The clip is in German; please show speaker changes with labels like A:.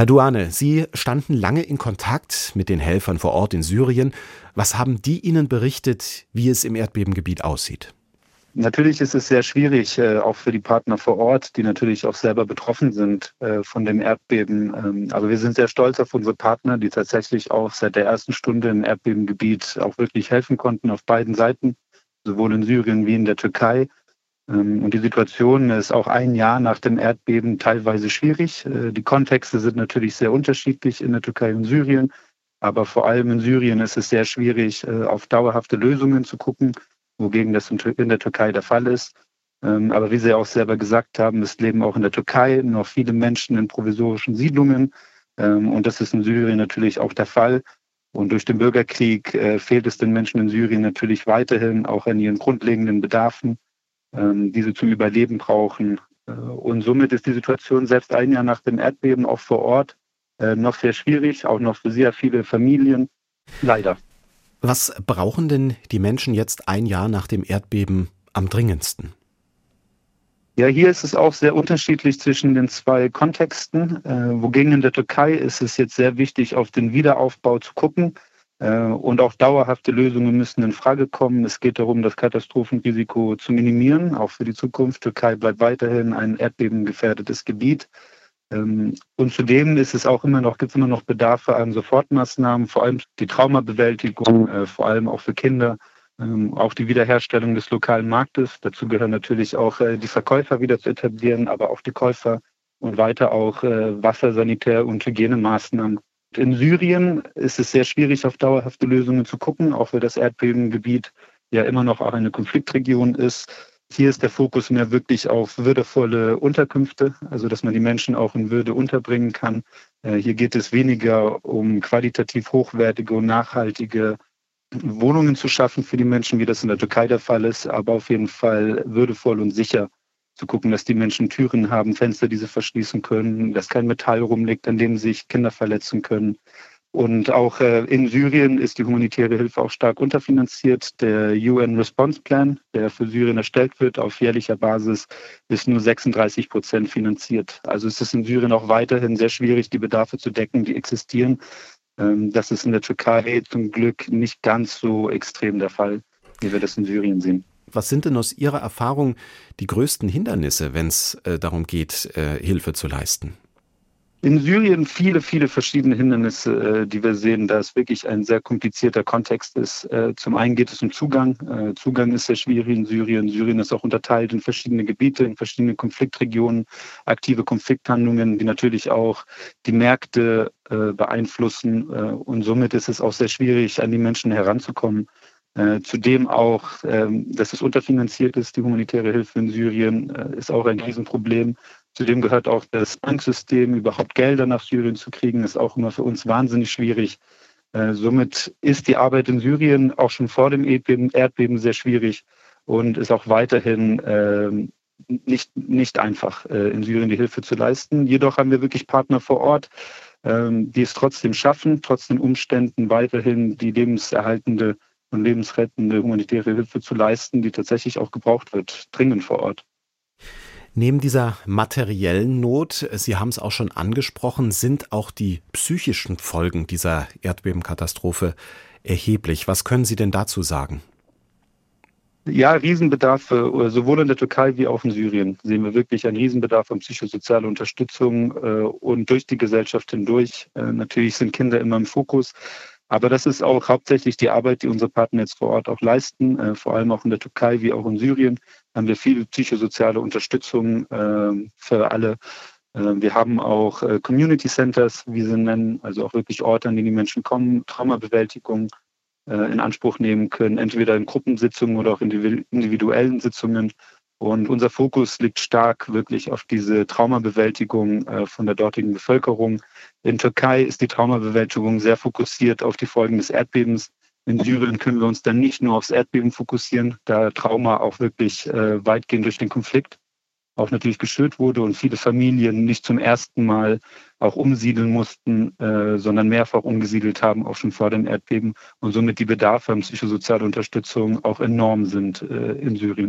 A: Herr Duane, Sie standen lange in Kontakt mit den Helfern vor Ort in Syrien. Was haben die Ihnen berichtet, wie es im Erdbebengebiet aussieht?
B: Natürlich ist es sehr schwierig, äh, auch für die Partner vor Ort, die natürlich auch selber betroffen sind äh, von dem Erdbeben. Ähm, aber wir sind sehr stolz auf unsere Partner, die tatsächlich auch seit der ersten Stunde im Erdbebengebiet auch wirklich helfen konnten auf beiden Seiten, sowohl in Syrien wie in der Türkei. Ähm, und die Situation ist auch ein Jahr nach dem Erdbeben teilweise schwierig. Äh, die Kontexte sind natürlich sehr unterschiedlich in der Türkei und Syrien. Aber vor allem in Syrien ist es sehr schwierig, auf dauerhafte Lösungen zu gucken wogegen das in der Türkei der Fall ist. Ähm, aber wie Sie auch selber gesagt haben, es leben auch in der Türkei noch viele Menschen in provisorischen Siedlungen. Ähm, und das ist in Syrien natürlich auch der Fall. Und durch den Bürgerkrieg äh, fehlt es den Menschen in Syrien natürlich weiterhin auch an ihren grundlegenden Bedarfen, ähm, die sie zum Überleben brauchen. Äh, und somit ist die Situation selbst ein Jahr nach dem Erdbeben auch vor Ort äh, noch sehr schwierig, auch noch für sehr viele Familien. Leider.
A: Was brauchen denn die Menschen jetzt ein Jahr nach dem Erdbeben am dringendsten?
B: Ja, hier ist es auch sehr unterschiedlich zwischen den zwei Kontexten. Äh, wogegen in der Türkei ist es jetzt sehr wichtig, auf den Wiederaufbau zu gucken. Äh, und auch dauerhafte Lösungen müssen in Frage kommen. Es geht darum, das Katastrophenrisiko zu minimieren, auch für die Zukunft. Türkei bleibt weiterhin ein erdbebengefährdetes Gebiet. Ähm, und zudem ist es auch immer noch, gibt es immer noch Bedarfe an Sofortmaßnahmen, vor allem die Traumabewältigung, äh, vor allem auch für Kinder, ähm, auch die Wiederherstellung des lokalen Marktes. Dazu gehören natürlich auch äh, die Verkäufer wieder zu etablieren, aber auch die Käufer und weiter auch äh, Wasser, Sanitär- und Hygienemaßnahmen. In Syrien ist es sehr schwierig, auf dauerhafte Lösungen zu gucken, auch weil das Erdbebengebiet ja immer noch auch eine Konfliktregion ist. Hier ist der Fokus mehr wirklich auf würdevolle Unterkünfte, also dass man die Menschen auch in Würde unterbringen kann. Äh, hier geht es weniger um qualitativ hochwertige und nachhaltige Wohnungen zu schaffen für die Menschen, wie das in der Türkei der Fall ist, aber auf jeden Fall würdevoll und sicher zu gucken, dass die Menschen Türen haben, Fenster, die sie verschließen können, dass kein Metall rumliegt, an dem sich Kinder verletzen können, und auch äh, in Syrien ist die humanitäre Hilfe auch stark unterfinanziert. Der UN Response Plan, der für Syrien erstellt wird auf jährlicher Basis, ist nur 36 Prozent finanziert. Also es ist in Syrien auch weiterhin sehr schwierig, die Bedarfe zu decken, die existieren. Ähm, das ist in der Türkei zum Glück nicht ganz so extrem der Fall, wie wir das in Syrien sehen.
A: Was sind denn aus Ihrer Erfahrung die größten Hindernisse, wenn es äh, darum geht, äh, Hilfe zu leisten?
B: In Syrien viele, viele verschiedene Hindernisse, äh, die wir sehen, da es wirklich ein sehr komplizierter Kontext ist. Äh, zum einen geht es um Zugang. Äh, Zugang ist sehr schwierig in Syrien. Syrien ist auch unterteilt in verschiedene Gebiete, in verschiedene Konfliktregionen, aktive Konflikthandlungen, die natürlich auch die Märkte beeinflussen. Und somit ist es auch sehr schwierig, an die Menschen heranzukommen. Zudem auch, ähm, dass es unterfinanziert ist, die humanitäre Hilfe in Syrien, ist auch ein Riesenproblem. Zudem gehört auch das Banksystem, überhaupt Gelder nach Syrien zu kriegen, ist auch immer für uns wahnsinnig schwierig. Äh, somit ist die Arbeit in Syrien auch schon vor dem Erdbeben, Erdbeben sehr schwierig und ist auch weiterhin äh, nicht, nicht einfach, äh, in Syrien die Hilfe zu leisten. Jedoch haben wir wirklich Partner vor Ort, ähm, die es trotzdem schaffen, trotz den Umständen weiterhin die lebenserhaltende und lebensrettende humanitäre Hilfe zu leisten, die tatsächlich auch gebraucht wird, dringend vor Ort.
A: Neben dieser materiellen Not, Sie haben es auch schon angesprochen, sind auch die psychischen Folgen dieser Erdbebenkatastrophe erheblich. Was können Sie denn dazu sagen?
B: Ja, Riesenbedarf, sowohl in der Türkei wie auch in Syrien sehen wir wirklich einen Riesenbedarf an psychosozialer Unterstützung äh, und durch die Gesellschaft hindurch. Äh, natürlich sind Kinder immer im Fokus, aber das ist auch hauptsächlich die Arbeit, die unsere Partner jetzt vor Ort auch leisten, äh, vor allem auch in der Türkei wie auch in Syrien haben wir viel psychosoziale Unterstützung äh, für alle. Äh, wir haben auch äh, Community Centers, wie sie nennen, also auch wirklich Orte, an denen die Menschen kommen, Traumabewältigung äh, in Anspruch nehmen können, entweder in Gruppensitzungen oder auch in individuellen Sitzungen. Und unser Fokus liegt stark wirklich auf diese Traumabewältigung äh, von der dortigen Bevölkerung. In Türkei ist die Traumabewältigung sehr fokussiert auf die Folgen des Erdbebens. In Syrien können wir uns dann nicht nur aufs Erdbeben fokussieren, da Trauma auch wirklich äh, weitgehend durch den Konflikt auch natürlich geschürt wurde und viele Familien nicht zum ersten Mal auch umsiedeln mussten, äh, sondern mehrfach umgesiedelt haben, auch schon vor dem Erdbeben und somit die Bedarfe an psychosozialer Unterstützung auch enorm sind in Syrien.